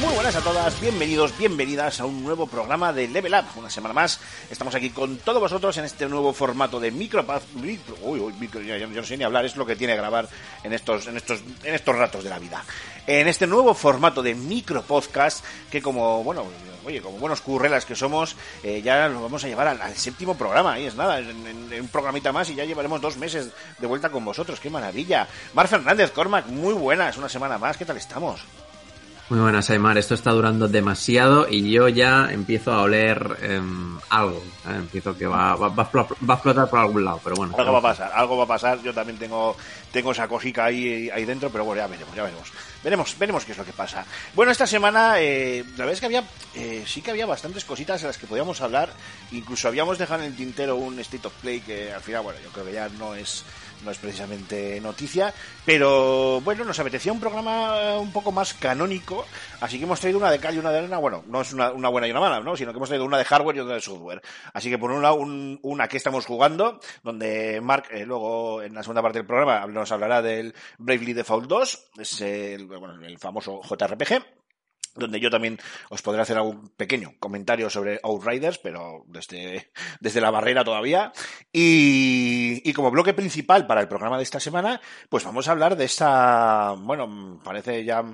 Muy buenas a todas, bienvenidos, bienvenidas a un nuevo programa de Level Up. Una semana más, estamos aquí con todos vosotros en este nuevo formato de. Micro, uy, uy, ya no sé ni hablar, es lo que tiene grabar en estos, en estos, en estos ratos de la vida. En este nuevo formato de micro podcast, que como, bueno, oye, como buenos currelas que somos, eh, ya lo vamos a llevar al, séptimo programa, ahí es nada, en un programita más y ya llevaremos dos meses de vuelta con vosotros, qué maravilla. Mar Fernández, Cormac, muy buenas, una semana más, ¿qué tal estamos? Muy buenas, Aymar. Esto está durando demasiado y yo ya empiezo a oler em, algo. ¿eh? Empiezo que va, va, va a va a explotar por algún lado, pero bueno. Algo va a pasar, algo va a pasar. Yo también tengo, tengo esa cosica ahí, ahí dentro, pero bueno, ya veremos, ya veremos. Veremos, veremos qué es lo que pasa. Bueno, esta semana, eh, la verdad es que había, eh, sí que había bastantes cositas en las que podíamos hablar. Incluso habíamos dejado en el tintero un State of Play que al final, bueno, yo creo que ya no es, no es precisamente noticia. Pero bueno, nos apetecía un programa eh, un poco más canónico. Así que hemos traído una de cal y una de arena. Bueno, no es una, una buena y una mala, ¿no? Sino que hemos traído una de hardware y otra de software. Así que por un lado, un- una que estamos jugando, donde Mark eh, luego en la segunda parte del programa nos hablará del Bravely Default 2, es el, bueno, el famoso JRPG donde yo también os podré hacer algún pequeño comentario sobre Outriders, pero desde, desde la barrera todavía. Y, y como bloque principal para el programa de esta semana, pues vamos a hablar de esta, bueno, parece ya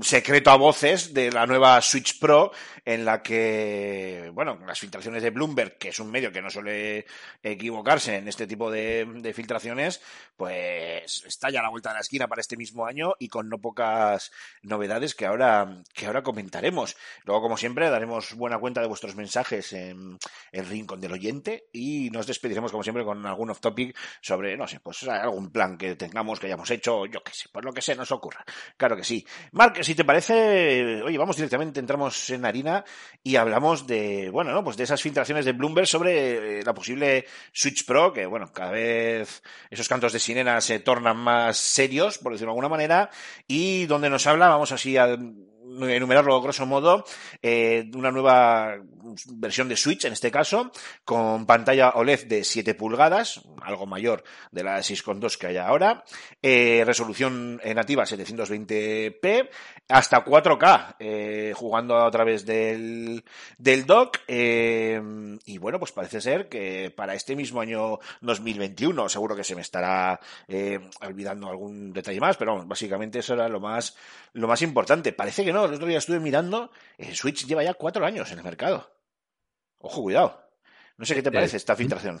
secreto a voces de la nueva Switch Pro en la que, bueno, las filtraciones de Bloomberg, que es un medio que no suele equivocarse en este tipo de, filtraciones, pues está ya a la vuelta de la esquina para este mismo año y con no pocas novedades que ahora, que ahora comentaremos. Luego, como siempre, daremos buena cuenta de vuestros mensajes en el rincón del oyente y nos despediremos, como siempre, con algún off topic sobre, no sé, pues algún plan que tengamos, que hayamos hecho, yo qué sé, pues lo que se nos ocurra. Claro que sí. Si te parece, oye, vamos directamente, entramos en harina y hablamos de, bueno, ¿no? Pues de esas filtraciones de Bloomberg sobre eh, la posible Switch Pro, que bueno, cada vez esos cantos de sirena se tornan más serios, por decirlo de alguna manera, y donde nos habla, vamos así a enumerarlo grosso modo, eh, una nueva versión de Switch en este caso, con pantalla OLED de 7 pulgadas, algo mayor de la 6.2 que hay ahora, eh, resolución eh, nativa 720p, hasta 4K, eh, jugando a través del, del dock, y bueno, pues parece ser que para este mismo año 2021, seguro que se me estará olvidando algún detalle más, pero básicamente eso era lo más, lo más importante. Parece que no, el otro día estuve mirando, el Switch lleva ya cuatro años en el mercado. Ojo, cuidado. No sé qué te parece esta filtración.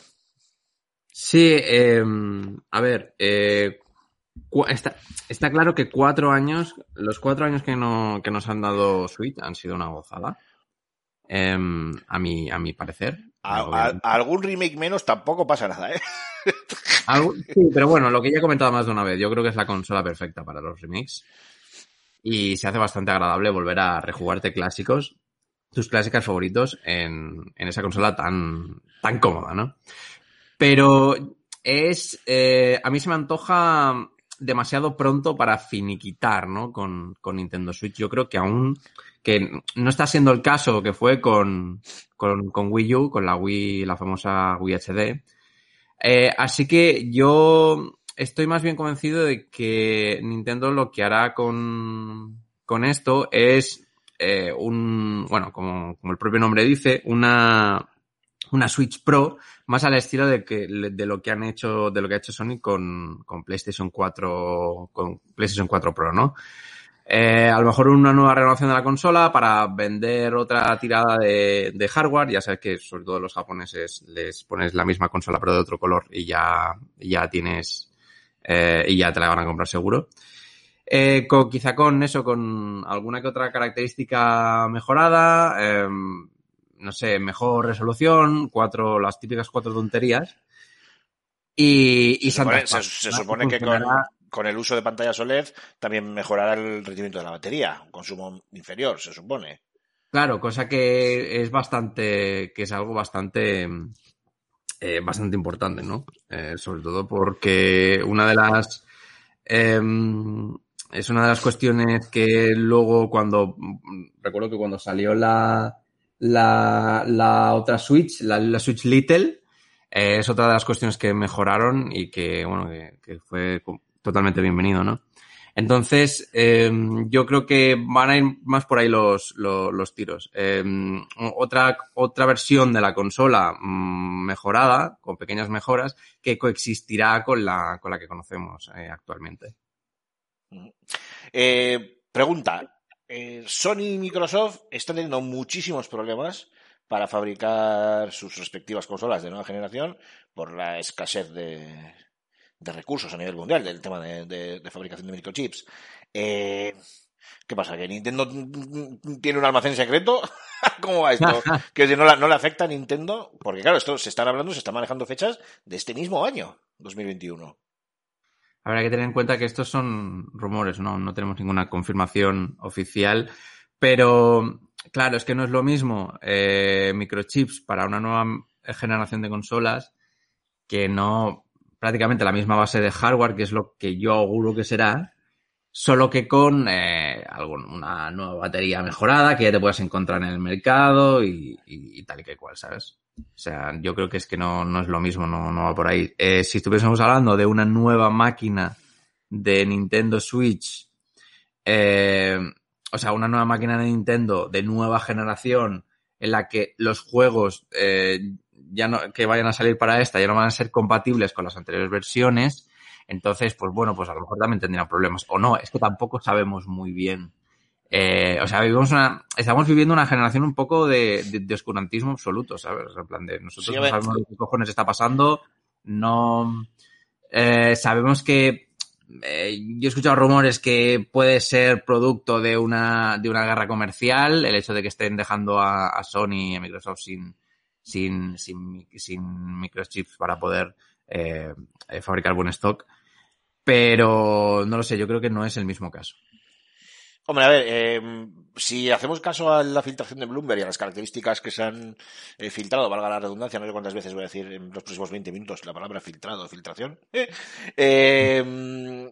Sí, em, a ver, eh, está, está claro que cuatro años, los cuatro años que, no, que nos han dado Switch han sido una gozada. Em, a, mi, a mi parecer. A, a- Obviamente. a algún remake menos tampoco pasa nada, ¿eh? Sí, pero bueno, lo que ya he comentado más de una vez, yo creo que es la consola perfecta para los remakes. Y se hace bastante agradable volver a rejugarte clásicos, tus clásicas favoritos, en, en esa consola tan, tan cómoda, ¿no? Pero es. eh, a mí se me antoja demasiado pronto para finiquitar, ¿no? Con, con Nintendo Switch. Yo creo que aún. que no está siendo el caso que fue con, con, Wii U, con la Wii, la famosa Wii HD. Eh, así que yo estoy más bien convencido de que Nintendo lo que hará con, con esto es eh, un, bueno, como, como el propio nombre dice, una, una Switch Pro más al estilo de que de lo que han hecho de lo que ha hecho Sony con, con PlayStation 4 con PlayStation 4 Pro, ¿no? Eh, a lo mejor una nueva renovación de la consola para vender otra tirada de, de hardware. Ya sabes que sobre todo los japoneses les pones la misma consola pero de otro color y ya, ya tienes eh, y ya te la van a comprar seguro. Eh, con, quizá con eso, con alguna que otra característica mejorada, eh, no sé, mejor resolución, cuatro, las típicas cuatro tonterías. Y, y Se supone, que con, con el uso de pantallas OLED también mejorará el rendimiento de la batería, un consumo inferior, se supone. Claro, cosa que es bastante, que es algo bastante, eh, bastante importante, ¿no? Eh, sobre todo porque una de las, em, es una de las cuestiones que luego cuando, recuerdo que cuando salió la, la, la otra Switch, la, Switch Little, eh, es otra de las cuestiones que mejoraron y que, bueno, que, fue totalmente bienvenido, ¿no? Entonces, eh, yo creo que van a ir más por ahí los, los, tiros. Eh, otra, otra versión de la consola mm, mejorada, con pequeñas mejoras, que coexistirá con la, con la que conocemos eh, actualmente. Eh, pregunta, eh, Sony y Microsoft están teniendo muchísimos problemas para fabricar sus respectivas consolas de nueva generación por la escasez de, de recursos a nivel mundial del tema de, de- de fabricación de microchips. Eh, ¿Qué pasa? ¿Que Nintendo tiene un almacén secreto? ¿Cómo va esto? Que si no, la- no le afecta a Nintendo, porque claro, esto se están hablando, se están manejando fechas de este mismo año, 2021. Habrá que tener en cuenta que estos son rumores, ¿no? No tenemos ninguna confirmación oficial, pero claro, es que no es lo mismo eh, microchips para una nueva generación de consolas que no prácticamente la misma base de hardware, que es lo que yo auguro que será, solo que con eh, algún- una nueva batería mejorada que ya te puedas encontrar en el mercado y tal y que cual, ¿sabes? O sea, yo creo que es que no, no es lo mismo, no, no va por ahí. Eh, si estuviésemos hablando de una nueva máquina de Nintendo Switch, eh, o sea, una nueva máquina de Nintendo de nueva generación en la que los juegos eh, ya no, que vayan a salir para esta ya no van a ser compatibles con las anteriores versiones, entonces, pues bueno, pues a lo mejor también tendrían problemas. O no, es que tampoco sabemos muy bien. Eh, o sea, vivimos una, estamos viviendo una generación un poco de, de, de oscurantismo absoluto, ¿sabes? En plan de nosotros Sí, no sabemos qué cojones está pasando, no eh, sabemos que eh, yo he escuchado rumores que puede ser producto de una, de una guerra comercial, el hecho de que estén dejando a, a Sony y a Microsoft sin, sin, sin, sin microchips para poder eh, eh, fabricar buen stock. Pero no lo sé, yo creo que no es el mismo caso. Hombre, a ver, eh, si hacemos caso a la filtración de Bloomberg y a las características que se han eh, filtrado, valga la redundancia, no sé cuántas veces voy a decir en los próximos 20 minutos la palabra filtrado, filtración, eh,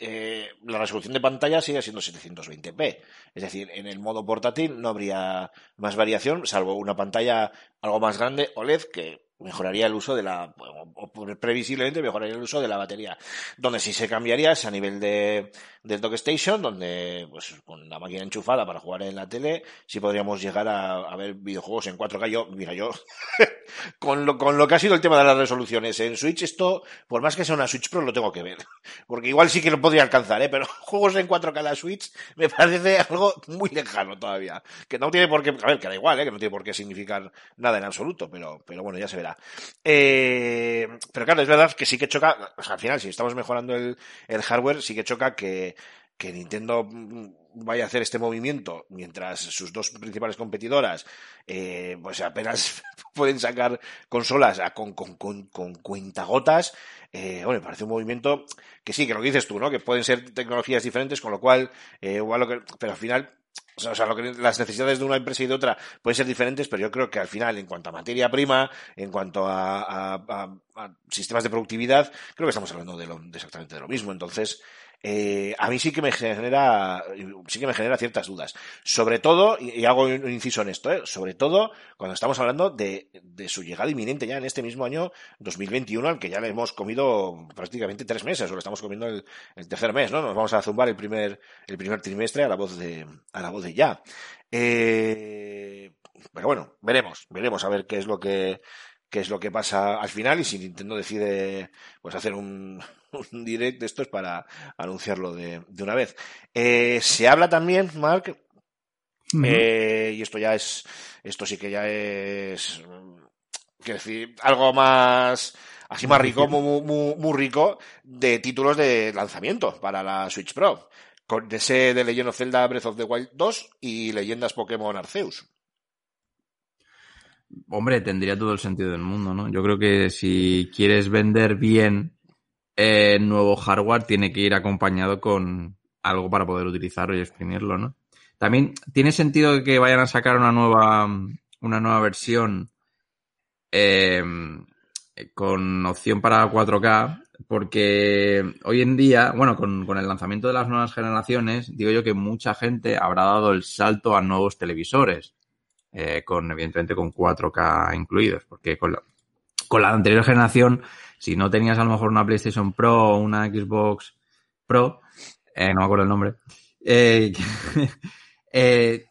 eh, la resolución de pantalla sigue siendo 720p. Es decir, en el modo portátil no habría más variación, salvo una pantalla algo más grande OLED que mejoraría el uso de la, o previsiblemente mejoraría el uso de la batería. Donde sí se cambiaría es a nivel de, del dock station, donde pues con la máquina enchufada para jugar en la tele, sí podríamos llegar a, a ver videojuegos en 4K. Yo, mira, yo, con lo, con lo que ha sido el tema de las resoluciones en Switch, esto, por más que sea una Switch Pro, lo tengo que ver. Porque igual sí que lo podría alcanzar, ¿eh? Pero juegos en 4K en la Switch me parece algo muy lejano todavía. Que no tiene por qué, a ver, que da igual, ¿eh? Que no tiene por qué significar nada en absoluto, pero, pero bueno, ya se verá. Eh, pero claro, es verdad que sí que choca, al final, si estamos mejorando el, hardware, sí que choca que, Nintendo mm, vaya a hacer este movimiento mientras sus dos principales competidoras eh, pues apenas pueden sacar consolas con, con, con, con cuentagotas. Eh, bueno, me parece un movimiento que sí, que lo dices tú, ¿no? Que pueden ser tecnologías diferentes, con lo cual, igual lo que, pero al final, o sea, lo que, las necesidades de una empresa y de otra pueden ser diferentes, pero yo creo que al final, en cuanto a materia prima, en cuanto a sistemas de productividad, creo que estamos hablando de, lo, de exactamente de lo mismo. Entonces, eh, a mí sí que me genera, sí que me genera ciertas dudas. Sobre todo, y, hago un inciso en esto, ¿eh? sobre todo cuando estamos hablando de, de su llegada inminente ya en este mismo año 2021, al que ya le hemos comido prácticamente tres meses, o le estamos comiendo el, el tercer mes, ¿no? Nos vamos a zumbar el primer, el primer trimestre a la voz de, a la voz de ya. Eh, pero bueno, veremos, veremos a ver qué es lo que, qué es lo que pasa al final y si Nintendo decide pues hacer un, un direct de estos para anunciarlo de, de una vez. Eh, se habla también, Mark, eh, y esto ya es, esto sí que ya es, quiero decir, algo más, así más rico, muy, muy, muy rico, de títulos de lanzamiento para la Switch Pro. Con ese de Legend of Zelda Breath of the Wild 2 y Leyendas Pokémon Arceus. Hombre, tendría todo el sentido del mundo, ¿no? Yo creo que si quieres vender bien nuevo hardware, tiene que ir acompañado con algo para poder utilizarlo y exprimirlo, ¿no? También tiene sentido que vayan a sacar una nueva, una nueva versión eh, con opción para 4K, porque hoy en día, bueno, con, con, el lanzamiento de las nuevas generaciones, digo yo que mucha gente habrá dado el salto a nuevos televisores, eh, con evidentemente con 4K incluidos, porque con la, con la anterior generación, si no tenías a lo mejor una PlayStation Pro o una Xbox Pro, eh, no me acuerdo el nombre, eh, eh,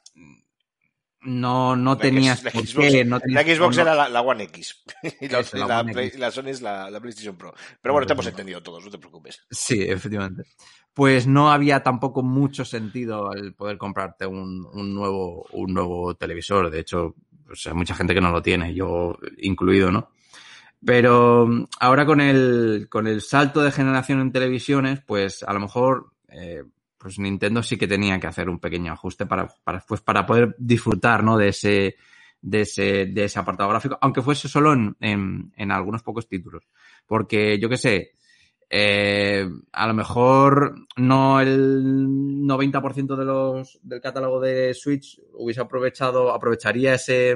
no, no tenías la, Xbox, qué, no tenías- la Xbox no- era la, la One X y la, Eso, la la One Play- X. la Sony es la, la PlayStation Pro. Pero bueno, te hemos entendido todos, no te preocupes. Sí, efectivamente. Pues no había tampoco mucho sentido el poder comprarte un, un nuevo, un nuevo televisor. De hecho, pues hay mucha gente que no lo tiene, yo incluido, ¿no? Pero ahora con el, con el salto de generación en televisiones, pues a lo mejor, eh, pues Nintendo sí que tenía que hacer un pequeño ajuste para, para, pues para poder disfrutar, ¿no? De ese, de ese, de ese apartado gráfico, aunque fuese solo en, en, en algunos pocos títulos. Porque yo qué sé, eh, a lo mejor no el 90% de los, del catálogo de Switch hubiese aprovechado, aprovecharía ese,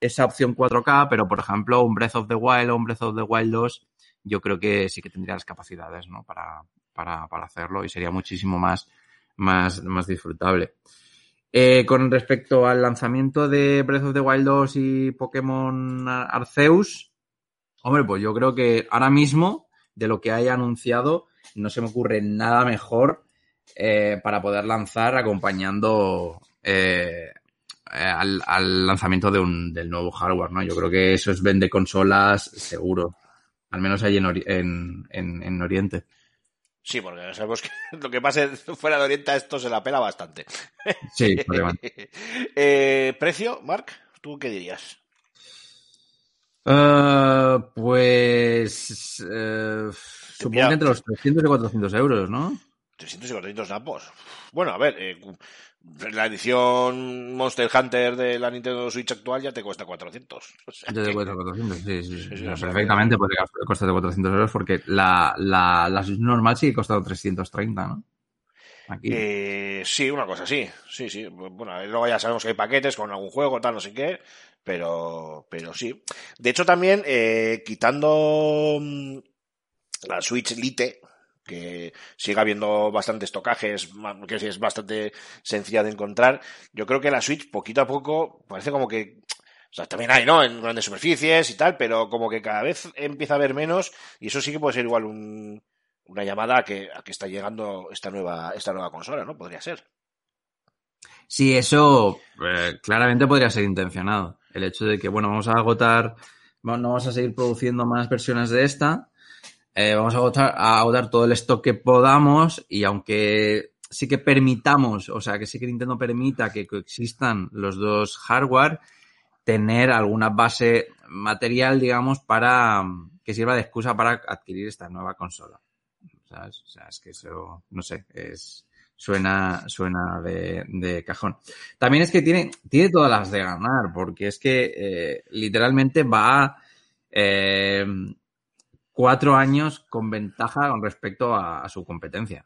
esa opción 4K, pero por ejemplo un Breath of the Wild o un Breath of the Wild 2 yo creo que sí que tendría las capacidades ¿no? para, para, para hacerlo y sería muchísimo más, más, más disfrutable. Eh, con respecto al lanzamiento de Breath of the Wild 2 y Pokémon Ar- Arceus, hombre, pues yo creo que ahora mismo, de lo que haya anunciado, no se me ocurre nada mejor eh, para poder lanzar acompañando eh, al, al lanzamiento de un, del nuevo hardware, ¿no? Yo creo que eso es vende consolas seguro. Al menos ahí en, Ori- en, en, en Oriente. Sí, porque sabemos que lo que pase fuera de Oriente a esto se la pela bastante. Sí, probablemente. eh, ¿Precio, Mark? ¿Tú qué dirías? Eh, pues eh, supongo Mira, que entre los 300 y 400 euros, ¿no? 300 y 400 napos. Bueno, a ver, eh, la edición Monster Hunter de la Nintendo Switch actual ya te cuesta 400. O sea Ya que- te cuesta 400, sí, sí. Sí, perfectamente podría costar 400 euros porque la, la, la Switch normal sigue costando 330, ¿no? Aquí. Eh, sí, una cosa así. Sí, sí. Bueno, luego ya sabemos que hay paquetes con algún juego, tal, no sé qué. Pero, pero sí. De hecho, también, eh, quitando mm, la Switch Lite, que sigue habiendo bastantes tocajes, que es bastante sencilla de encontrar, yo creo que la Switch, poquito a poco, parece como que. También hay, ¿no? En grandes superficies y tal, pero como que cada vez empieza a haber menos, y eso sí que puede ser igual un, una llamada a que, a que está llegando esta nueva, esta nueva consola, ¿no? Podría ser. Sí, eso eh, claramente podría ser intencionado. El hecho de que, bueno, vamos a agotar, no vamos a seguir produciendo más versiones de esta, eh, vamos a agotar, a agotar todo el stock que podamos y aunque sí que permitamos, o sea, que sí que Nintendo permita que coexistan los dos hardware, tener alguna base material, digamos, para que sirva de excusa para adquirir esta nueva consola. O sea, es que eso, no sé, es suena, suena de, de cajón. También es que tiene, tiene todas las de ganar, porque es que eh, literalmente va eh, cuatro años con ventaja con respecto a, su competencia.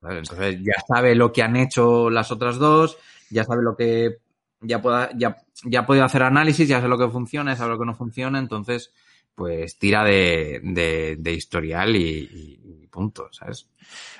Entonces ya sabe lo que han hecho las otras dos, ya sabe lo que ya pueda, ya, ya ha podido hacer análisis, ya sabe lo que funciona, ya sabe lo que no funciona, entonces pues tira de, de, historial y, y- punto, ¿sabes?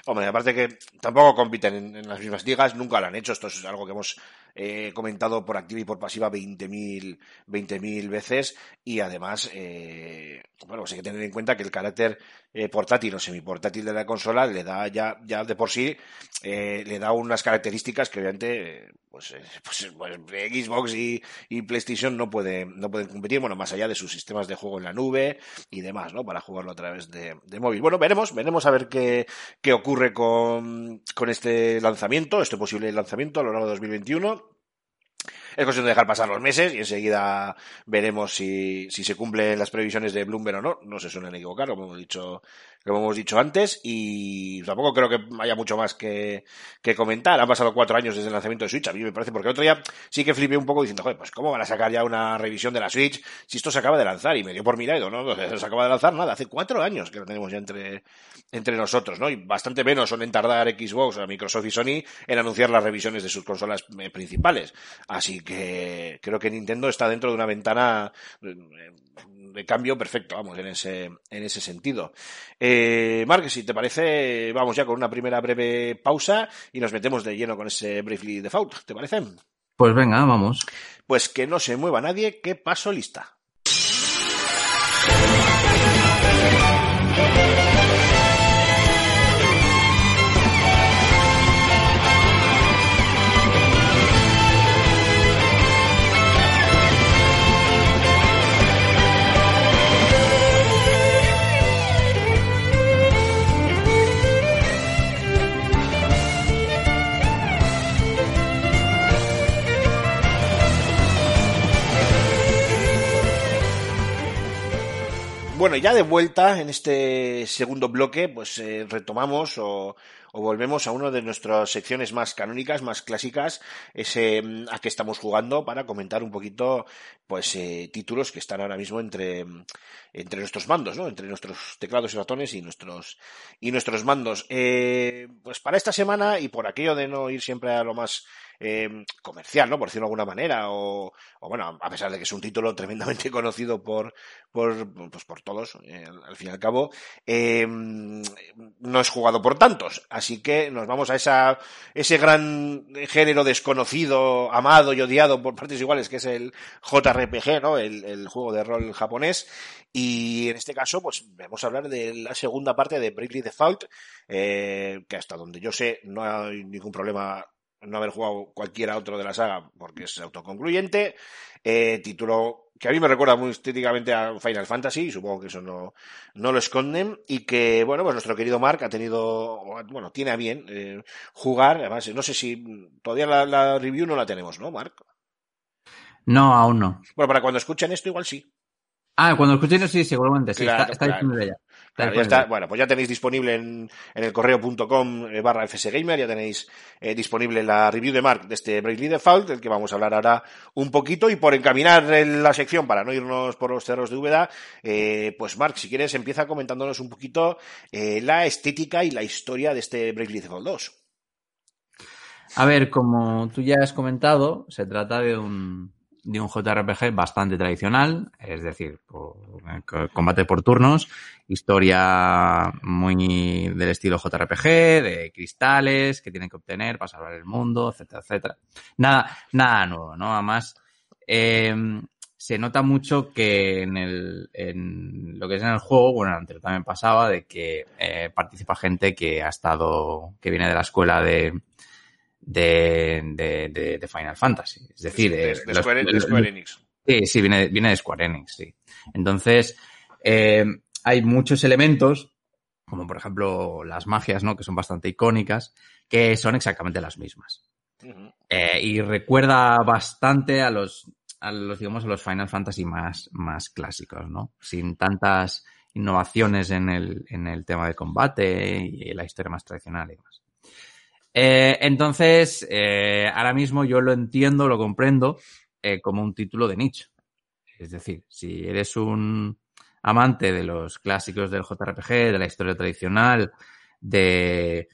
Hombre, aparte que tampoco compiten en, en las mismas ligas, nunca lo han hecho. Esto es algo que hemos eh, comentado por activa y por pasiva 20.000 20.000 veces y además, eh, bueno, pues hay que tener en cuenta que el carácter eh, portátil o semiportátil de la consola le da ya, ya de por sí, eh, le da unas características que obviamente, pues, pues, pues, Xbox y, y PlayStation no pueden, no pueden competir, bueno, más allá de sus sistemas de juego en la nube y demás, ¿no? Para jugarlo a través de, de móvil. Bueno, veremos, veremos a ver qué, qué ocurre con, con este lanzamiento, este posible lanzamiento a lo largo de 2021. Es cuestión de dejar pasar los meses y enseguida veremos si, si se cumplen las previsiones de Bloomberg o no. No se suelen equivocar, como hemos dicho, como hemos dicho antes. Y tampoco creo que haya mucho más que, que comentar. Han pasado cuatro años desde el lanzamiento de Switch. A mí me parece, porque otro día sí que flipé un poco diciendo, joder, pues cómo van a sacar ya una revisión de la Switch si esto se acaba de lanzar. Y me dio por mirado, ¿no? Se acaba de lanzar nada. Hace cuatro años que lo tenemos ya entre, entre nosotros, ¿no? Y bastante menos son en tardar Xbox, a Microsoft y Sony en anunciar las revisiones de sus consolas eh, principales. Así que creo que Nintendo está dentro de una ventana eh, de cambio perfecto, vamos, en ese, en ese sentido. Eh, Mark, si te parece, vamos ya con una primera breve pausa y nos metemos de lleno con ese Briefly Default, ¿te parece? Pues venga, vamos. Pues que no se mueva nadie, que paso lista. Bueno, ya de vuelta en este segundo bloque, pues eh, retomamos o, o volvemos a una de nuestras secciones más canónicas, más clásicas, ese mm, a que estamos jugando para comentar un poquito, pues, eh, títulos que están ahora mismo entre, mm, entre nuestros mandos, ¿no? Entre nuestros teclados y ratones y nuestros, y nuestros mandos. Eh, pues para esta semana y por aquello de no ir siempre a lo más eh, comercial, ¿no? Por decirlo de alguna manera, o, o, bueno, a pesar de que es un título tremendamente conocido por, por, pues por todos, al fin y al cabo, eh, no es jugado por tantos. Así que nos vamos a esa, ese gran género desconocido, amado y odiado por partes iguales, que es el JRPG, ¿no? El, el juego de rol japonés. Y en este caso, pues vamos a hablar de la segunda parte de Bravely Default, eh, que hasta donde yo sé no hay ningún problema no haber jugado cualquiera otro de la saga porque es autoconcluyente. Eh, título que a mí me recuerda muy estéticamente a Final Fantasy, y supongo que eso no, no lo esconden, y que, bueno, pues nuestro querido Mark ha tenido, bueno, tiene a bien eh, jugar, además, no sé si todavía la, la, review no la tenemos, ¿no, Mark? No, aún no. Bueno, para cuando escuchen esto igual sí. Ah, cuando escuchen sí, seguramente, sí, Claro, está, está claro. disponible ya. Claro, está. Bueno, pues ya tenéis disponible en, en el correo.com eh, barra fsgamer, ya tenéis eh, disponible la review de Mark de este Bravely Default, del que vamos a hablar ahora un poquito, y por encaminar en la sección, para no irnos por los cerros de Úbeda, eh, pues Mark, si quieres, empieza comentándonos un poquito eh, la estética y la historia de este Bravely Default 2. A ver, como tú ya has comentado, se trata de un, de un JRPG bastante tradicional, es decir, combate por turnos, historia muy del estilo JRPG, de cristales que tienen que obtener para salvar el mundo, etcétera, etcétera. Nada, nada nuevo, ¿no? Además, eh, se nota mucho que en, el, en lo que es en el juego, bueno, antes también pasaba, de que eh, participa gente que ha estado, que viene de la escuela de, de, de, de- de Final Fantasy. Es decir, de, eh, los- Square, de los- Square Enix. Sí, sí, viene, viene de Square Enix, sí. Entonces, eh, hay muchos elementos, como por ejemplo las magias, ¿no? Que son bastante icónicas, que son exactamente las mismas. Eh, y recuerda bastante a los, a los, digamos, a los Final Fantasy más, más clásicos, ¿no? Sin tantas innovaciones en el, en el tema de combate y la historia más tradicional y demás. Eh, entonces, eh, ahora mismo yo lo entiendo, lo comprendo eh, como un título de nicho. Es decir, si eres un amante de los clásicos del JRPG, de la historia tradicional, de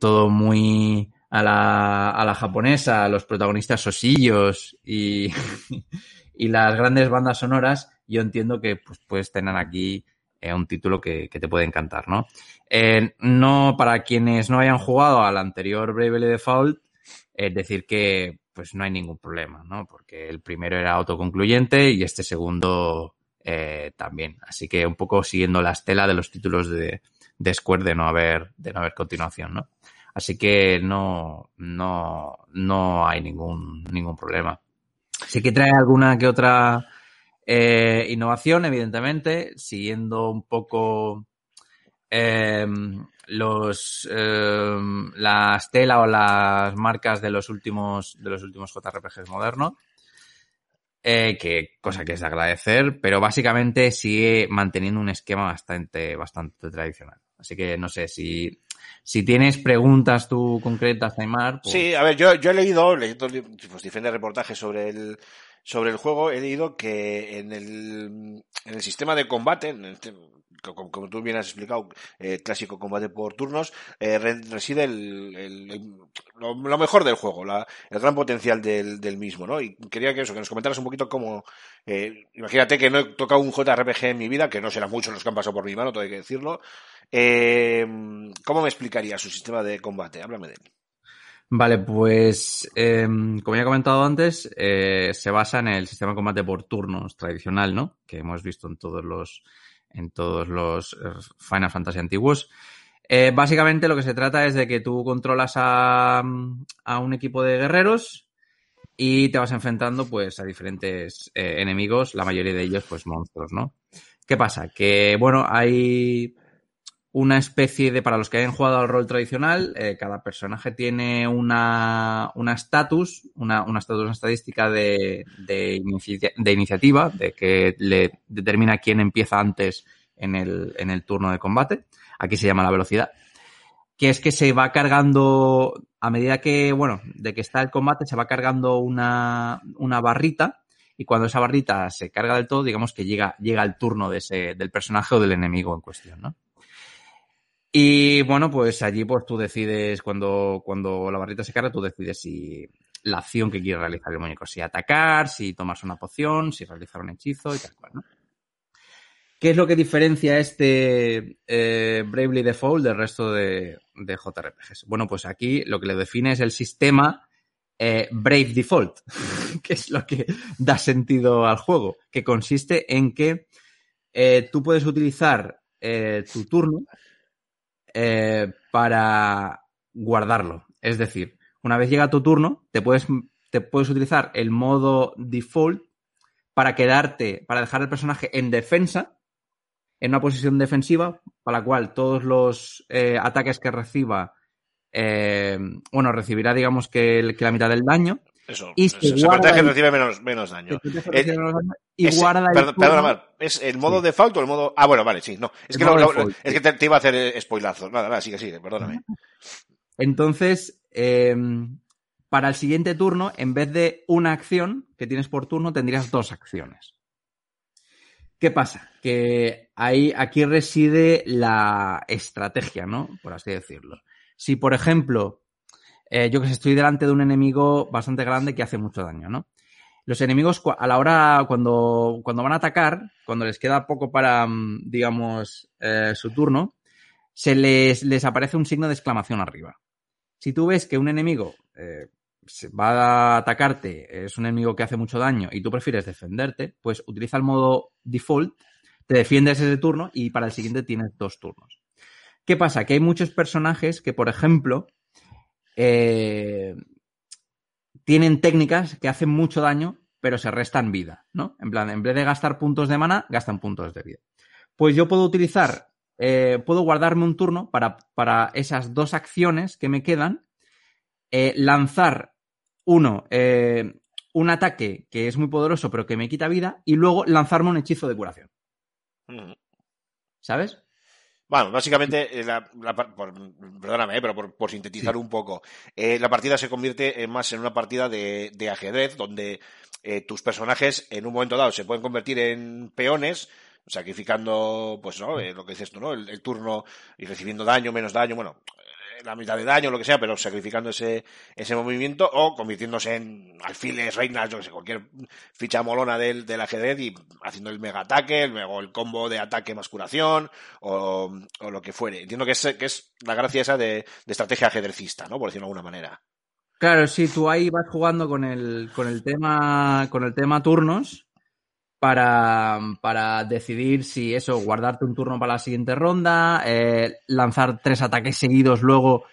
todo muy a la, a la japonesa, los protagonistas sosillos y, y las grandes bandas sonoras, yo entiendo que pues, puedes tener aquí eh, un título que, que, te puede encantar, ¿no? Eh, no, para quienes no hayan jugado al anterior Bravely Default, es decir que pues no hay ningún problema, ¿no? Porque el primero era autoconcluyente y este segundo eh, también. Así que un poco siguiendo la estela de los títulos de, de Square de no haber, de no haber continuación, ¿no? Así que no, no, no hay ningún, ningún problema. Sí que trae alguna que otra eh, innovación, evidentemente, siguiendo un poco eh, los eh, la estela o las marcas de los últimos de los últimos JRPGs modernos. Eh, que cosa que es de agradecer, pero básicamente sigue manteniendo un esquema bastante, bastante tradicional. Así que no sé si, si tienes preguntas tú concretas, Aymar. Pues... Sí, a ver, yo, yo he leído, leído pues, diferentes reportajes sobre el, sobre el juego, he leído que en el, en el sistema de combate, en como, como, tú bien has explicado, eh, clásico combate por turnos, eh, reside el, el, el lo, lo, mejor del juego, la, el gran potencial del, del, mismo, ¿no? Y quería que eso, que nos comentaras un poquito cómo, eh, imagínate que no he tocado un JRPG en mi vida, que no serán muchos los que han pasado por mi mano, todo hay que decirlo. Eh, ¿Cómo me explicaría su sistema de combate? Háblame de él. Vale, pues eh, como ya he comentado antes, eh, se basa en el sistema de combate por turnos tradicional, ¿no? Que hemos visto en todos los en todos los eh, Final Fantasy antiguos. Eh, básicamente lo que se trata es de que tú controlas a, a, un equipo de guerreros y te vas enfrentando pues a diferentes eh, enemigos, la mayoría de ellos pues monstruos, ¿no? ¿Qué pasa? Que bueno, hay una especie de, para los que hayan jugado al rol tradicional, eh, cada personaje tiene una estatus, una, una una estadística de, de, iniciativa, de que le determina quién empieza antes en el, en el turno de combate. Aquí se llama la velocidad. Que es que se va cargando, a medida que, bueno, de que está el combate, se va cargando una, una barrita y cuando esa barrita se carga del todo, digamos que llega, llega el turno de ese, del personaje o del enemigo en cuestión, ¿no? Y bueno, pues allí pues tú decides, cuando, cuando la barrita se carga, tú decides si la acción que quiere realizar el muñeco, si atacar, si tomas una poción, si realizar un hechizo y tal cual, ¿no? ¿Qué es lo que diferencia este eh, Bravely Default del resto de, de, JRPGs? Bueno, pues aquí lo que le define es el sistema eh, Brave Default, que es lo que da sentido al juego, que consiste en que eh, tú puedes utilizar eh, tu turno eh, para guardarlo. Es decir, una vez llega tu turno, te puedes, te puedes utilizar el modo default para quedarte, para dejar el personaje en defensa, en una posición defensiva, para la cual todos los eh, ataques que reciba, eh, bueno, recibirá, digamos, que, el, que, la mitad del daño. Eso, y se, se guarda el, recibe menos, menos daño. Eh, menos daño y guarda perdón, perdón, ¿es el modo sí. default o el modo...? Ah, bueno, vale, sí, no. Es el que, lo, lo, es que te, te, iba a hacer spoilazos. Nada, nada, sigue, sigue, perdóname. Entonces, eh, para el siguiente turno, en vez de una acción que tienes por turno, tendrías dos acciones. ¿Qué pasa? Que ahí, aquí reside la estrategia, ¿no? Por así decirlo. Si, por ejemplo, eh, yo que sé, estoy delante de un enemigo bastante grande que hace mucho daño, ¿no? Los enemigos, a la hora, cuando, cuando van a atacar, cuando les queda poco para, mm, digamos, eh, su turno, se les, les aparece un signo de exclamación arriba. Si tú ves que un enemigo eh, va a atacarte, es un enemigo que hace mucho daño y tú prefieres defenderte, pues utiliza el modo default, te defiendes ese turno y para el siguiente tienes dos turnos. ¿Qué pasa? Que hay muchos personajes que, por ejemplo, eh, tienen técnicas que hacen mucho daño, pero se restan vida, ¿no? En plan, en vez de gastar puntos de mana, gastan puntos de vida. Pues yo puedo utilizar, eh, puedo guardarme un turno para, para, esas dos acciones que me quedan, eh, lanzar uno, eh, un ataque que es muy poderoso pero que me quita vida, y luego lanzarme un hechizo de curación. Mm. ¿Sabes? Bueno, básicamente, eh, la, la, por, perdóname, eh, pero por, por sintetizar sí. un poco, eh, la partida se convierte más en una partida de, de ajedrez, donde eh, tus personajes en un momento dado se pueden convertir en peones, sacrificando, pues, ¿no? Eh, lo que dices tú, ¿no? El, el, turno y recibiendo daño, menos daño, bueno, la mitad de daño, lo que sea, pero sacrificando ese, ese movimiento o convirtiéndose en alfiles, reinas, yo que sé, cualquier ficha molona del, del ajedrez y haciendo el mega ataque, luego el combo de ataque más curación o, o lo que fuere. Entiendo que es, que es la gracia esa de, de estrategia ajedrecista, ¿no? Por decirlo de alguna manera. Claro, sí, tú ahí vas jugando con el, con el tema, con el tema turnos para, para decidir si eso, guardarte un turno para la siguiente ronda, eh, lanzar tres ataques seguidos luego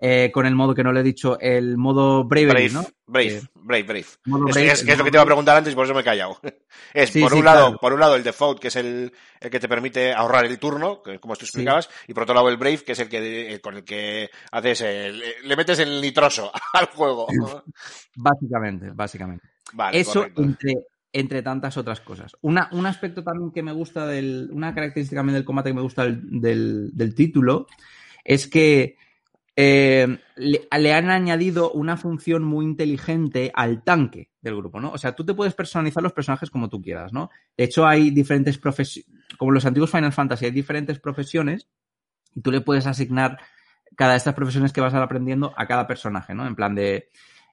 eh, con el modo que no le he dicho, el modo Bravery, Brave, ¿no? Brave, Eh, Brave, Brave. modo Es, Brave, es- es lo que te iba a preguntar antes y por eso me he callado. Es, Sí, por sí, un lado, por un lado el default, que es el, el que te permite ahorrar el turno, como tú explicabas, y por otro lado el Brave, que es el que, el con el que haces el, le metes el nitroso al juego. Básicamente, básicamente. Vale, Eso correcto. entre, entre tantas otras cosas. Un aspecto también que me gusta del. Una característica también del combate que me gusta del, título es que eh, le, le han añadido una función muy inteligente al tanque del grupo, ¿no? O sea, tú te puedes personalizar los personajes como tú quieras, ¿no? De hecho, hay diferentes profesiones. Como los antiguos Final Fantasy, hay diferentes profesiones y tú le puedes asignar cada de estas profesiones que vas a ir aprendiendo a cada personaje, ¿no? En plan de.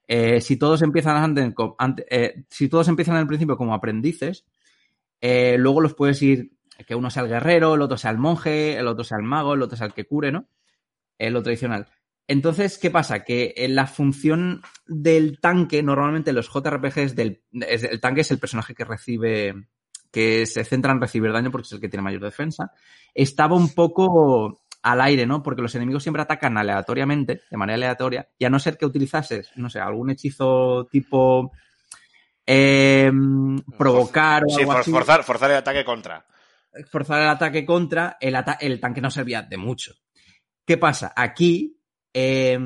Eh, si todos empiezan antes, co- ante- eh, si todos empiezan al principio como aprendices, eh, luego los puedes ir, que uno sea el guerrero, el otro sea el monje, el otro sea el mago, el otro sea el que cure, ¿no? Lo tradicional. Entonces, ¿qué pasa? Que la función del tanque, normalmente en los JRPGs, del, el tanque es el personaje que recibe, que se centra en recibir daño porque es el que tiene mayor defensa, estaba un poco al aire, ¿no? Porque los enemigos siempre atacan aleatoriamente, de manera aleatoria, y a no ser que utilizases, no sé, algún hechizo tipo eh, provocar o Sí, algo for- así, forzar, forzar el ataque contra. forzar el ataque contra, el, ata- el tanque no servía de mucho. ¿Qué pasa? Aquí, eh,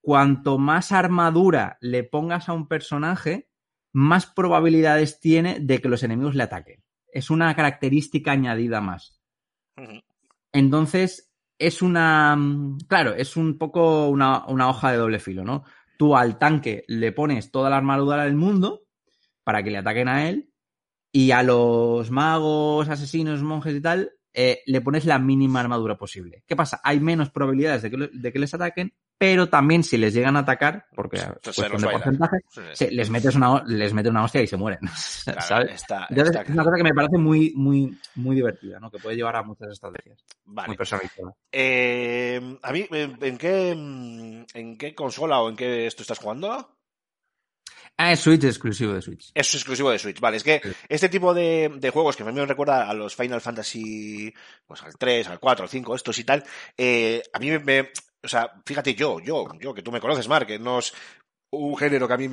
cuanto más armadura le pongas a un personaje, más probabilidades tiene de que los enemigos le ataquen. Es una característica añadida más. Entonces, es una. mm, Claro, es un poco una, una hoja de doble filo, ¿no? Tú al tanque le pones toda la armadura del mundo para que le ataquen a él, y a los magos, asesinos, monjes y tal, eh, le pones la mínima armadura posible. ¿Qué pasa? Hay menos probabilidades de que, de que les ataquen, pero también si les llegan a atacar, porque Se- es cuestión los de porcentaje, Sí, les metes una les metes una hostia y se mueren. Claro, ¿sabes? está- Entonces, está es una claro. cosa que me parece muy, muy, muy divertida, ¿no? Que puede llevar a muchas estrategias. Vale. Muy personalizadas. Eh, a mí, ¿en en qué, mm, ¿en qué consola o en qué esto estás jugando? Ah, es Switch, exclusivo de Switch. Es exclusivo de Switch, vale. Es que Sí. este tipo de, de juegos que a mí me recuerda a los Final Fantasy, pues al 3, al 4, al 5, estos y tal, eh, a mí me- o sea, fíjate yo, yo, yo, que tú me conoces, Mark, que no es un género que a mí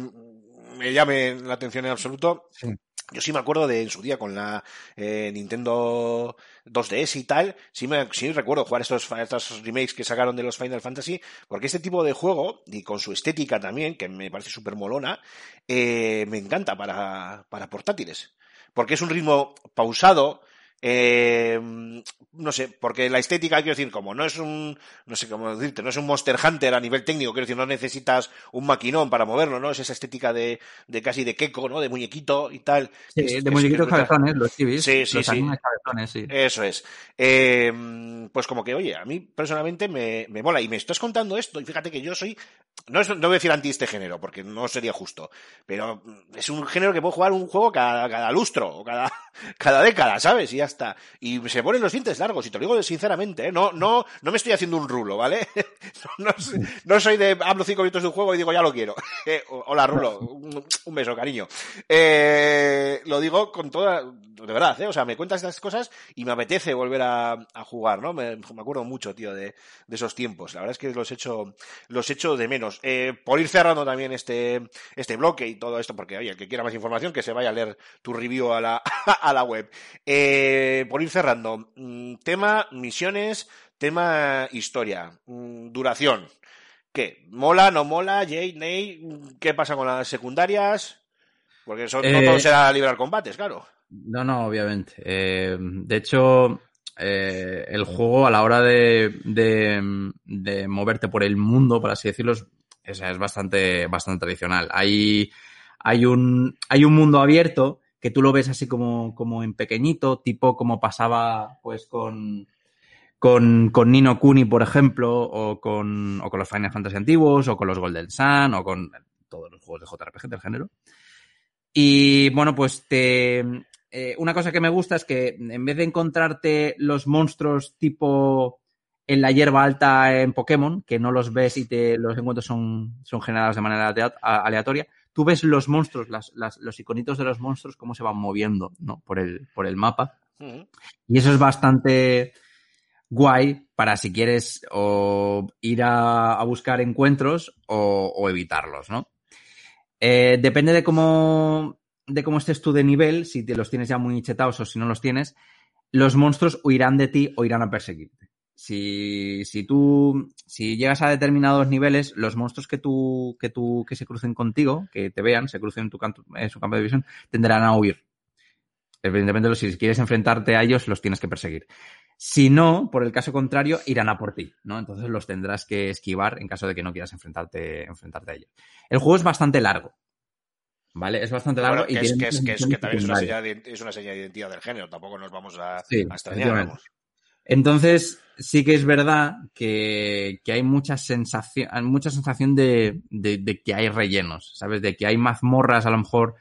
me llame la atención en absoluto. Sí. Yo sí me acuerdo de en su día con la eh, Nintendo 2DS y tal, sí me sí recuerdo jugar estos, estos remakes que sacaron de los Final Fantasy, porque este tipo de juego, y con su estética también, que me parece súper molona, eh, me encanta para, para portátiles. Porque es un ritmo pausado, eh, no sé, porque la estética, quiero decir, como no es un, no sé cómo decirte, no es un Monster Hunter a nivel técnico, quiero decir, no necesitas un maquinón para moverlo, ¿no? Es esa estética de, de casi de queco, ¿no? De muñequito y tal. Sí, Es- de muñequitos cabezones, los chivis. Sí, sí, los sí. animes cabezones, sí. Eso es. Eh, pues como que, oye, a mí personalmente me, me mola. Y me estás contando esto, y fíjate que yo soy. No, es- no voy a decir anti este género, porque no sería justo. Pero es un género que puedo jugar un juego cada, cada lustro, o cada, cada década, ¿sabes? Y ya está. Y se ponen los dientes largos, y te lo digo sinceramente, ¿eh? No, no, no me estoy haciendo un rulo, ¿vale? No, no soy- de hablo cinco minutos de un juego y digo, ya lo quiero. Eh, hola, Rulo. Un, un beso, cariño. Eh, lo digo con toda. De verdad, ¿eh? O sea, me cuentas estas cosas y me apetece volver a, a jugar, ¿no? Me, me acuerdo mucho, tío, de, de esos tiempos. La verdad es que los echo, los echo de menos. Eh, por ir cerrando también este, este bloque y todo esto, porque, oye, el que quiera más información, que se vaya a leer tu review a la, a la web. Eh, por ir cerrando, mm, tema misiones, tema historia, mm, duración. ¿Qué? ¿Mola, no mola? ¿Jay, Ney? ¿Qué pasa con las secundarias? Porque son, no Eh, todo será librar combates, claro. No, no, obviamente. Eh, de hecho, eh, el juego a la hora de, de, moverte por el mundo, por así decirlo, es bastante, bastante tradicional. Hay, hay, un, hay un mundo abierto que tú lo ves así como, como en pequeñito, tipo como pasaba pues con, con, con Nino Kuni, por ejemplo, o con, o con los Final Fantasy antiguos, o con los Golden Sun, o con todos los juegos de JRPG del género. Y bueno, pues te. Eh, una cosa que me gusta es que en vez de encontrarte los monstruos tipo en la hierba alta en Pokémon, que no los ves y te, los encuentros son, son generados de manera aleatoria, tú ves los monstruos, las- las- los iconitos de los monstruos, cómo se van moviendo ¿no? por, el, por el mapa. Ujú. Y eso es bastante guay para si quieres o ir a, a buscar encuentros o, o evitarlos, ¿no? Eh, depende de cómo, de cómo estés tú de nivel, si te los tienes ya muy chetados o si no los tienes, los monstruos huirán de ti o irán a perseguirte. Si, si tú, si llegas a determinados niveles, los monstruos que tú, que tú, que se crucen contigo, que te vean, se crucen en tu su campo de visión, tenderán a huir. Evidentemente, si quieres enfrentarte a ellos, los tienes que perseguir. Si no, por el caso contrario, irán a por ti, ¿no? Entonces los tendrás que esquivar en caso de que no quieras enfrentarte, enfrentarte a ellos. El juego es bastante largo, ¿vale? Es bastante largo Bueno, y es, que, es, que, es, que misiones también es una, señal de, es una señal de identidad del género, tampoco nos vamos a, Sí, a extrañar. Entonces, sí que es verdad que, que hay mucha sensación, mucha sensación de, de- de que hay rellenos, ¿sabes? De que hay mazmorras a lo mejor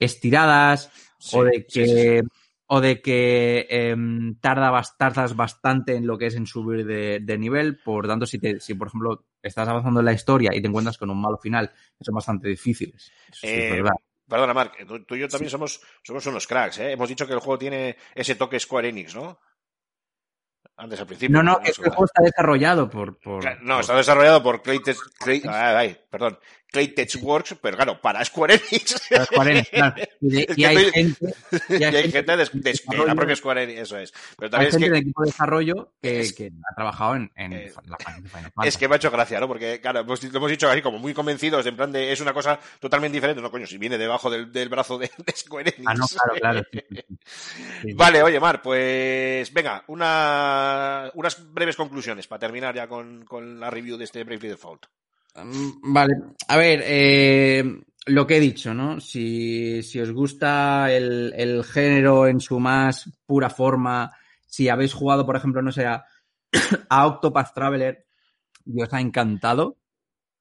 estiradas Sí, o de que, sí. O de que em, tarda tardas bastante en lo que es en subir de, de nivel. Por tanto, si, te, si por ejemplo estás avanzando en la historia y te encuentras con un malo final, que son bastante difíciles. Eso es Eh, verdad. Perdona, Marc, tú, tú y yo también somos, somos unos cracks, ¿eh? Hemos dicho que el juego tiene ese toque Square Enix, ¿no? Antes al principio. No, no, hemos que el hablado. juego está desarrollado por... por- No, por- está desarrollado por Claytech, Clay, ay, ay, perdón, Claytech Works, pero claro, para Square Enix. para Square Enix, claro. Y, de- y hay gente, y y hay gente de, de- de la propia Square Enix, eso es. Pero hay también es gente que, del equipo de desarrollo que, es- que ha trabajado en, en eh, la franquicia Final es que me ha hecho gracia, ¿no? Porque, claro, hemos- lo hemos dicho así como muy convencidos, en plan de, es una cosa totalmente diferente. No, coño, si viene debajo del, del brazo de, de Square Enix. Ah, no, claro, claro. sí, sí, sí. Sí. Vale, oye, Mar, pues venga, una, unas breves conclusiones para terminar ya con, con la review de este Bravely Default. Mm, Vale, a ver, eh, lo que he dicho, ¿no? Si, si os gusta el, el género en su más pura forma, si habéis jugado, por ejemplo, no sé, a, Octopath Traveler y os ha encantado,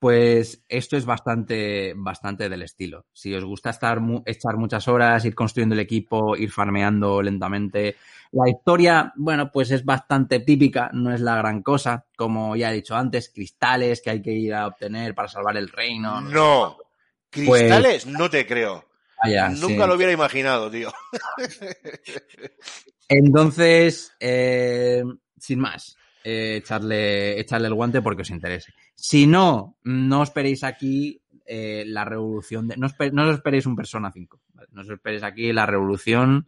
pues esto es bastante, bastante del estilo. Si os gusta estar echar muchas horas, ir construyendo el equipo, ir farmeando lentamente. La historia, bueno, pues es bastante típica, no es la gran cosa. Como ya he dicho antes, cristales que hay que ir a obtener para salvar el reino. no No, cristales, no te creo. Vaya, Nunca sí. lo hubiera imaginado, tío. Entonces, eh, sin más, eh, echarle, echarle el guante porque os interese. Si no, no esperéis aquí eh, la revolución de. No, no os esperéis un Persona 5. ¿vale? No os esperéis aquí la revolución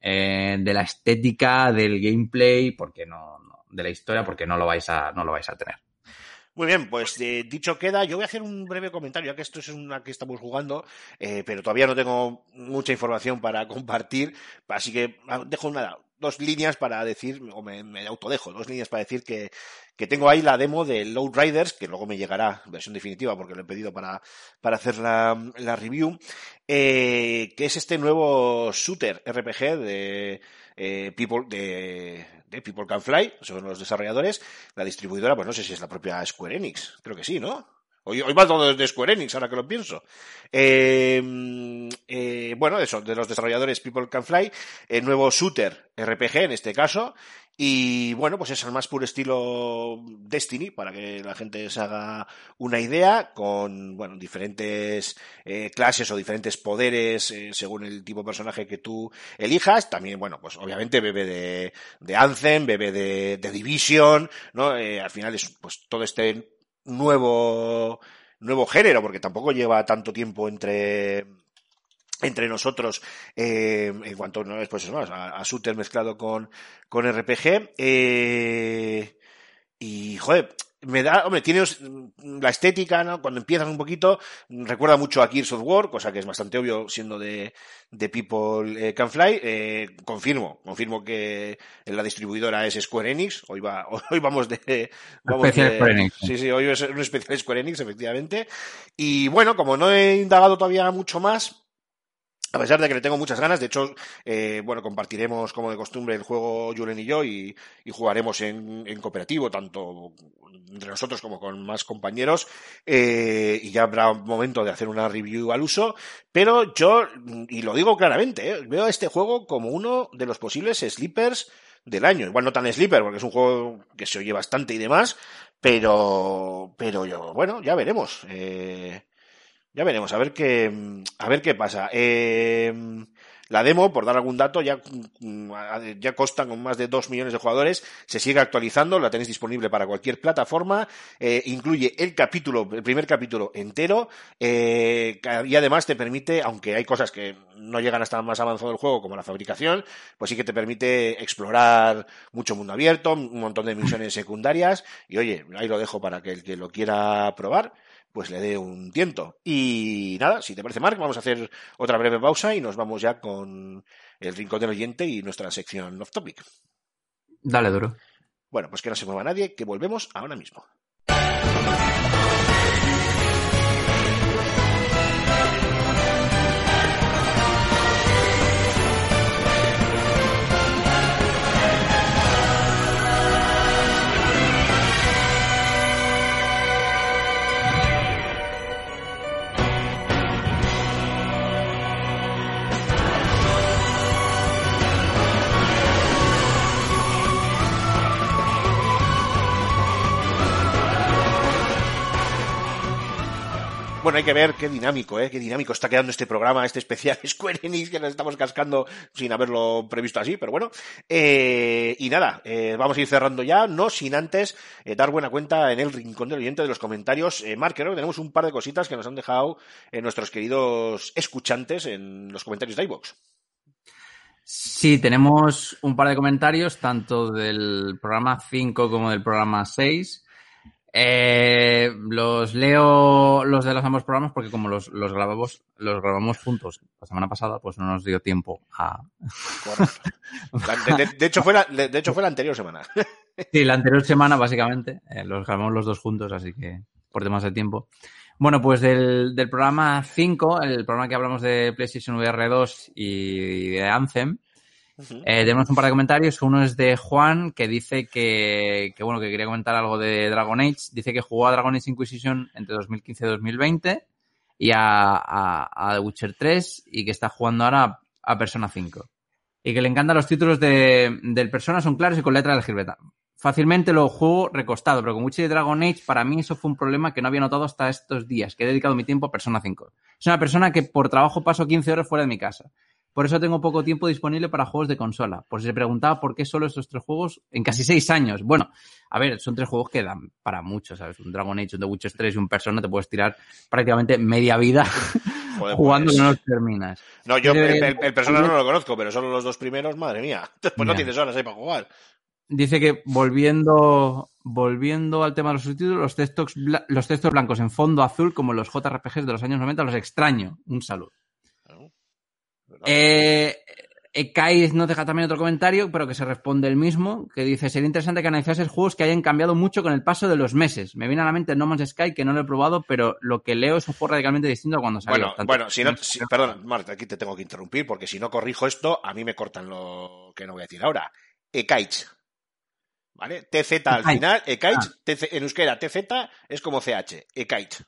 eh, de la estética, del gameplay, porque no, no- de la historia, porque no lo vais a, no lo vais a tener. Muy bien, pues eh, dicho queda, yo voy a hacer un breve comentario, ya que esto es una que estamos jugando, pero todavía no tengo mucha información para compartir, así que ah, dejo una, dos líneas para decir, o me, me autodejo, dos líneas para decir que, que tengo ahí la demo de Load Riders, que luego me llegará versión definitiva porque lo he pedido para, para hacer la, la review, eh, que es este nuevo shooter RPG de eh, People, de, de People Can Fly, son los desarrolladores, la distribuidora, pues no sé si es la propia Square Enix, creo que sí, ¿no? Hoy, hoy va todo de Square Enix, ahora que lo pienso. Eh, eh, bueno, eso, de los desarrolladores People Can Fly, el nuevo shooter RPG en este caso, y bueno, pues es al más puro estilo Destiny, para que la gente se haga una idea, con, bueno, diferentes eh, clases o diferentes poderes eh, según el tipo de personaje que tú elijas. También, bueno, pues obviamente bebe de, de Anthem, bebe de, de Division, ¿no? Eh, al final es pues todo este nuevo, nuevo género, porque tampoco lleva tanto tiempo entre entre nosotros eh, en cuanto no es pues eso, a, mezclado con, con RPG eh, y joder me da, hombre, tiene la estética, ¿no? Cuando empiezas un poquito, recuerda mucho a Gears of War, cosa que es bastante obvio siendo de, de People eh, Can Fly. Eh, confirmo, confirmo que la distribuidora es Square Enix. Hoy va, hoy vamos de, vamos Especial de- Square Enix. Sí, sí, hoy es un especial Square Enix, efectivamente. Y bueno, como no he indagado todavía mucho más, a pesar de que le tengo muchas ganas, de hecho, eh, bueno, compartiremos como de costumbre el juego Julen y yo y, y jugaremos en, en cooperativo, tanto entre nosotros como con más compañeros, eh, y ya habrá momento de hacer una review al uso, pero yo, y lo digo claramente, eh, veo este juego como uno de los posibles sleepers del año. Igual no tan Sleeper, porque es un juego que se oye bastante y demás, pero, pero yo, bueno, ya veremos. Eh, ya veremos, a ver qué, a ver qué pasa. Eh, la demo, por dar algún dato, ya, ya consta con más de 2 millones de jugadores, se sigue actualizando, la tenéis disponible para cualquier plataforma, eh, incluye el capítulo, el primer capítulo entero, eh, y además te permite, aunque hay cosas que no llegan hasta más avanzado del juego, como la fabricación, pues sí que te permite explorar mucho mundo abierto, un montón de misiones secundarias, y oye, ahí lo dejo para que el que lo quiera probar, pues le dé un tiento. Y nada, si te parece, Mark, vamos a hacer otra breve pausa y nos vamos ya con el rincón del oyente y nuestra sección off topic. Dale, duro. Bueno, pues que no se mueva nadie, que volvemos ahora mismo. Hay que ver qué dinámico, ¿eh? Qué dinámico está quedando este programa, este especial Square Enix que nos estamos cascando sin haberlo previsto así, pero bueno. Eh, y nada, eh, vamos a ir cerrando ya, no sin antes eh, dar buena cuenta en el rincón del oyente de los comentarios. Mark, creo que tenemos un par de cositas que nos han dejado nuestros queridos escuchantes en los comentarios de iVoox. Sí, tenemos un par de comentarios, tanto del programa 5 como del programa 6. Eh, los leo los de los ambos programas porque como los, los grabamos los grabamos juntos la semana pasada, pues no nos dio tiempo a. De, de- de hecho, fue la, de, de hecho, fue la anterior semana. Sí, la anterior semana, básicamente. eh, los grabamos los dos juntos, así que por temas de tiempo. Bueno, pues del, del programa 5, el programa que hablamos de PlayStation VR 2 y de Anthem, eh, tenemos un par de comentarios. Uno es de Juan, que dice que, bueno, que quería comentar algo de Dragon Age. Dice que jugó a Dragon Age Inquisition entre 2015 y 2020 y a, The Witcher 3 y que está jugando ahora a, Persona 5. Y que le encantan los títulos de, del Persona, son claros y con letra de Gilberta. Fácilmente lo juego recostado, pero con Witcher y Dragon Age, para mí eso fue un problema que no había notado hasta estos días, que he dedicado mi tiempo a Persona 5. Es una persona que por trabajo paso 15 horas fuera de mi casa. Por eso tengo poco tiempo disponible para juegos de consola. Por si se preguntaba por qué solo estos tres juegos en casi seis años. Bueno, a ver, son tres juegos que dan para mucho, ¿sabes? Un Dragon Age, un The Witcher 3 y un Persona te puedes tirar prácticamente media vida Joder, jugando pues. que no los terminas. No, yo el, el- el persona no lo conozco, pero solo los dos primeros, madre mía. Después no tienes horas ahí para jugar. Dice que volviendo, volviendo al tema de los subtítulos, los textos, los textos blancos en fondo azul, como los JRPGs de los años 90, los extraño. Un saludo. Eh, eh, Kai nos deja también otro comentario, pero que se responde el mismo, que dice, sería interesante que analizases juegos que hayan cambiado mucho con el paso de los meses. Me viene a la mente No Man's Sky, que no lo he probado, pero lo que leo es un juego radicalmente distinto a cuando salió. Bueno, Tanto- bueno, si no, si- perdón, Marta, aquí te tengo que interrumpir porque si no corrijo esto, a mí me cortan lo que no voy a decir ahora. Ekaich. ¿Vale? TZ al final, Ekaich, Ah. En euskera, TZ es como CH, Ekaich.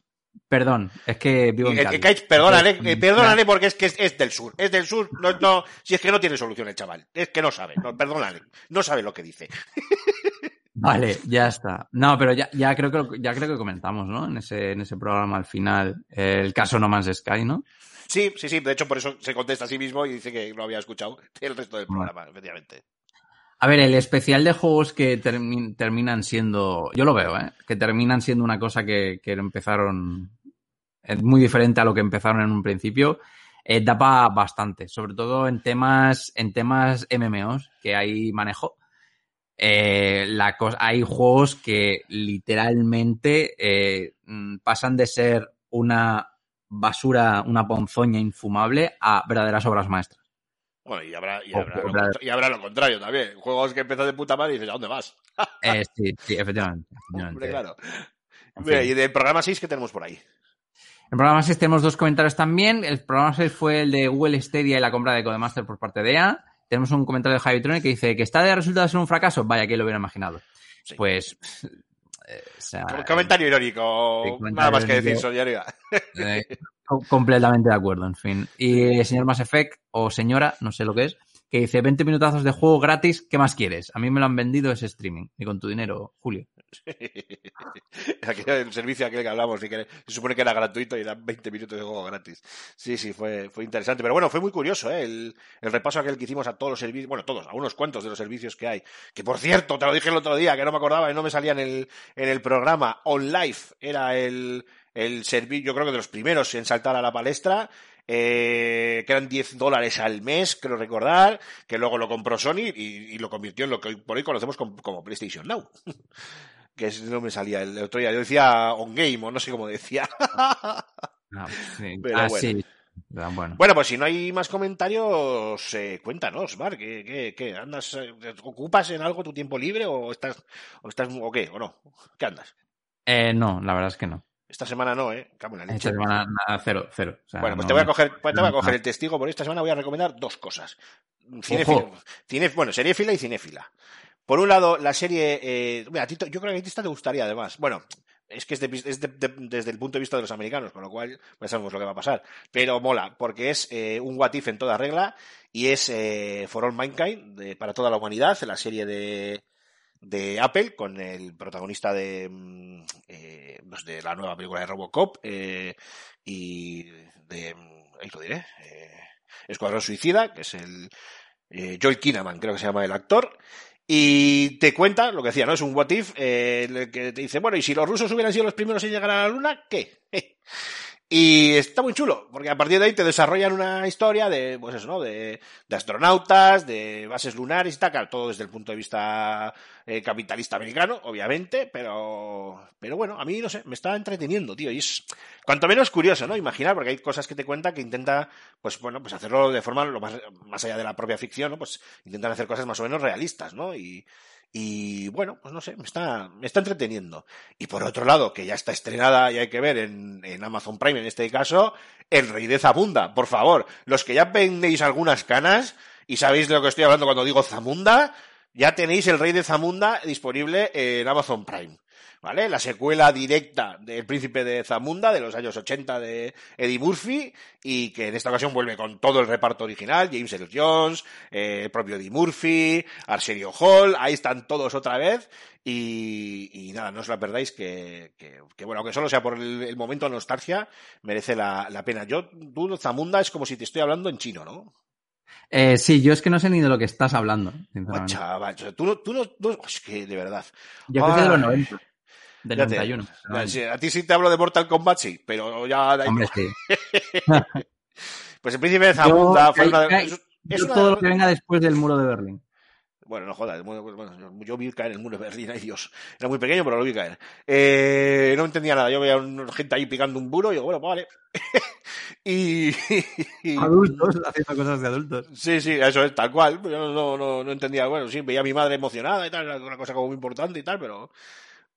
Perdón, es que vivo en El Cádiz. Ekaich, perdónale, Entonces, eh, perdónale porque es que es, es del sur, es del sur, no, no, si es que no tiene solución el chaval, es que no sabe, no, perdónale, no sabe lo que dice. Vale, ya está. No, pero ya, ya creo que ya creo que comentamos, ¿no? En ese, en ese programa al final, eh, el caso No Man's Sky, ¿no? Sí, sí, sí, de hecho por eso se contesta a sí mismo y dice que no había escuchado el resto del programa, efectivamente. A ver, el especial de juegos que termi- terminan siendo, yo lo veo, ¿eh? Que terminan siendo una cosa que, que empezaron eh, muy diferente a lo que empezaron en un principio, eh, da para bastante, sobre todo en temas, en temas MMOs que hay manejo. Eh, la cosa, hay juegos que literalmente eh, mm, pasan de ser una basura, una ponzoña infumable a verdaderas obras maestras. Bueno, y habrá, y O- habrá, lo, habrá- contra- y habrá lo contrario también. Juegos que empiezan de puta madre y dices, ¿a dónde vas? Eh, sí, sí, efectivamente. efectivamente. Hombre, claro. En Mira, fin. y del programa 6 que tenemos por ahí. En el programa 6 tenemos dos comentarios también. El programa 6 fue el de Google Stadia y la compra de Codemaster por parte de EA. Tenemos un comentario de Javi Trone que dice que está de resultado ser un fracaso. Vaya, que lo hubiera imaginado. Sí. Pues. eh, o sea, Com- comentario irónico. comentario Nada más que decir. Soñaría. eh, co- completamente de acuerdo, en fin. Y el señor Mass Effect, o señora, no sé lo que es, que dice 20 minutazos de juego gratis, ¿qué más quieres? A mí me lo han vendido ese streaming, y con tu dinero, Julio. El servicio aquel que hablamos, y que se supone que era gratuito y eran 20 minutos de juego gratis. Sí, sí, fue, fue interesante. Pero bueno, fue muy curioso ¿eh? el, el repaso aquel que hicimos a todos los servicios, bueno, todos, a unos cuantos de los servicios que hay. Que por cierto, te lo dije el otro día, que no me acordaba y no me salía en el, en el programa. OnLife era el, el servicio, yo creo que de los primeros en saltar a la palestra. Eh, que eran 10 dólares al mes, creo recordar, que luego lo compró Sony y, y lo convirtió en lo que hoy por hoy conocemos como, como PlayStation Now. que es- no me salía el otro día. Yo decía on game o no sé cómo decía. Ah, sí. Pero Ah, bueno. sí. Ah, Bueno. bueno, pues si no hay más comentarios, eh, cuéntanos, Mar, ¿qué, qué, qué? ¿Andas, eh, ocupas en algo tu tiempo libre o estás, o estás, o qué, o no? ¿Qué andas? Eh, no, la verdad es que no. Esta semana no, ¿eh? Cago en la leche. Esta semana nada, cero, cero. O sea, Bueno, pues no- te voy a coger, pues te voy a coger el testigo, por esta semana voy a recomendar dos cosas. Cinéfila, Ojo. cine- bueno, seriéfila y cinéfila. Por un lado, la serie, eh, mira, a ti te- yo creo que a ti esta te gustaría además. Bueno, es que es, de- es de- de- desde el punto de vista de los americanos, con lo cual ya sabemos lo que va a pasar. Pero mola, porque es eh, un what if en toda regla y es eh, For All Mankind, para toda la humanidad, la serie de, de Apple con el protagonista de, mm, eh, pues de la nueva película de Robocop eh, y de, mm, ahí lo diré, eh, Escuadrón Suicida, que es el eh, Joel Kinnaman, creo que se llama el actor. Y te cuenta lo que decía, ¿no? Es un what if eh, que te dice, bueno, y si los rusos hubieran sido los primeros en llegar a la luna, ¿qué? Y está muy chulo, porque a partir de ahí te desarrollan una historia de, pues eso, ¿no? De, de astronautas, de bases lunares y tal, claro, todo desde el punto de vista eh, capitalista americano, obviamente, pero, pero bueno, a mí, no sé, me está entreteniendo, tío, y es cuanto menos curioso, ¿no? Imaginar, porque hay cosas que te cuenta que intenta, pues bueno, pues hacerlo de forma lo más, más allá de la propia ficción, ¿no? Pues intentan hacer cosas más o menos realistas, ¿no? Y, y bueno, pues no sé, me está, me está entreteniendo. Y por otro lado, que ya está estrenada y hay que ver en, en Amazon Prime en este caso, El Rey de Zamunda. Por favor, los que ya vendéis algunas canas y sabéis de lo que estoy hablando cuando digo Zamunda, ya tenéis El Rey de Zamunda disponible en Amazon Prime. ¿Vale? La secuela directa del Príncipe de Zamunda de los años 80 de Eddie Murphy y que en esta ocasión vuelve con todo el reparto original, James Earl Jones, eh, el propio Eddie Murphy, Arsenio Hall, ahí están todos otra vez y, y nada, no os la perdáis que, que, que, bueno, aunque solo sea por el, el momento de nostalgia, merece la, la pena. Yo, tú, Zamunda es como si te estoy hablando en chino, ¿no? Eh, sí, yo es que no sé ni de lo que estás hablando, sinceramente. Chaval, tú tú tú- es que de verdad. Yo creo que de los Ay. 90. Del Ya te- 91. Ya, sí, A ti sí te hablo de Mortal Kombat, sí, pero ya... da Hombre, igual. sí. Pues el príncipe de Zamunda fue una es- es una todo lo que venga después del muro de Berlín. Bueno, no jodas, bueno, yo- vi caer el muro de Berlín, ay Dios. Era muy pequeño, pero lo vi caer. Eh, no entendía nada, yo veía gente ahí picando un muro y digo, bueno, pues vale. y, y- Adultos haciendo cosas de adultos. Sí, sí, eso es tal cual. Yo no, no, no, no entendía, bueno, sí, veía a mi madre emocionada y tal, era una cosa como muy importante y tal, pero,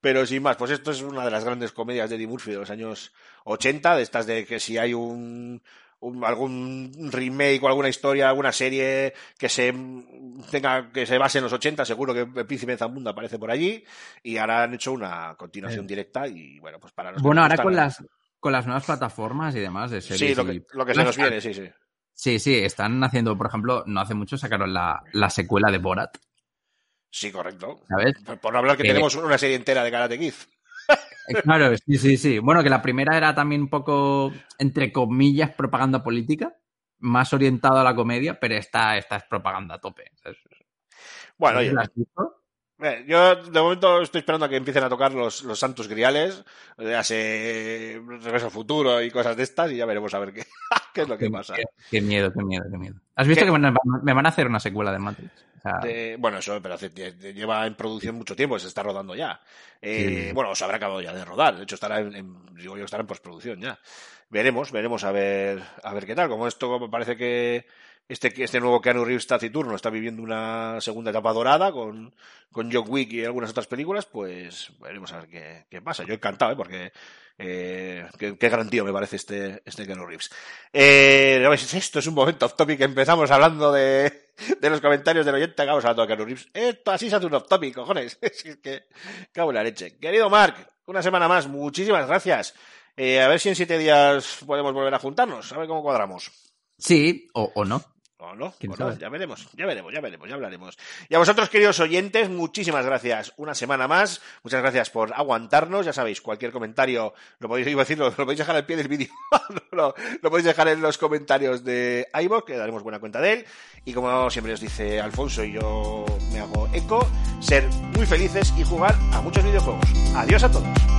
pero sin más, pues esto es una de las grandes comedias de Eddie Murphy de los años 80, de estas de que si hay un, un- algún remake o alguna historia, alguna serie que se tenga que se base en los 80, seguro que el Príncipe de Zamunda aparece por allí y ahora han hecho una continuación Sí. directa y bueno, pues para los Bueno, ahora con las- las, con las nuevas plataformas y demás de series. Sí, lo que, y- lo que se nos viene, sí, sí. Sí, sí, están haciendo, por ejemplo, no hace mucho sacaron la, la secuela de Borat, Sí, correcto. ¿sabes? Por- no hablar que tenemos una serie entera de Karate Kid. Eh, Claro, sí, sí, sí. Bueno, que la primera era también un poco, entre comillas, propaganda política, más orientado a la comedia, pero esta, esta es propaganda a tope. ¿sabes? Bueno, oye. Eh, Yo de momento estoy esperando a que empiecen a tocar los, los santos griales, ya sé, Regreso al futuro y cosas de estas, y ya veremos a ver qué, qué es lo que pasa. Qué, qué miedo, qué miedo, qué miedo. ¿Has visto ¿Qué? que me van a hacer una secuela de Matrix? De- bueno, eso, pero hace- lle- lleva en producción mucho tiempo, se está rodando ya. Eh, Sí. Bueno, se habrá acabado ya de rodar, de hecho estará en, en- digo yo, estará en postproducción ya. Veremos, veremos a ver, a ver qué tal. Como esto me parece que este, que este nuevo Keanu Reeves taciturno está viviendo una segunda etapa dorada con, con John Wick y algunas otras películas, pues veremos a ver qué, qué pasa. Yo encantado, ¿eh? porque eh, qué, qué gran tío me parece este, este Keanu Reeves. Eh, esto es un momento off topic. Empezamos hablando de, de los comentarios del oyente, acabamos hablando de Keanu. Esto así se hace un off topic, cojones. es que, cago en la leche. Querido Mark, una semana más, muchísimas gracias. Eh, a ver si en siete días podemos volver a juntarnos, a ver cómo cuadramos. sí, o, o no. ¿O no? ¿Quién ¿O no? Ya veremos, ya veremos, ya veremos, ya hablaremos. Y a vosotros, queridos oyentes, muchísimas gracias. Una semana más. Muchas gracias por aguantarnos. Ya sabéis, cualquier comentario lo podéis, iba a decirlo, lo podéis dejar al pie del vídeo. lo, lo podéis dejar en los comentarios de iVoox, que daremos buena cuenta de él. Y como siempre os dice Alfonso y yo me hago eco, ser muy felices y jugar a muchos videojuegos. Adiós a todos.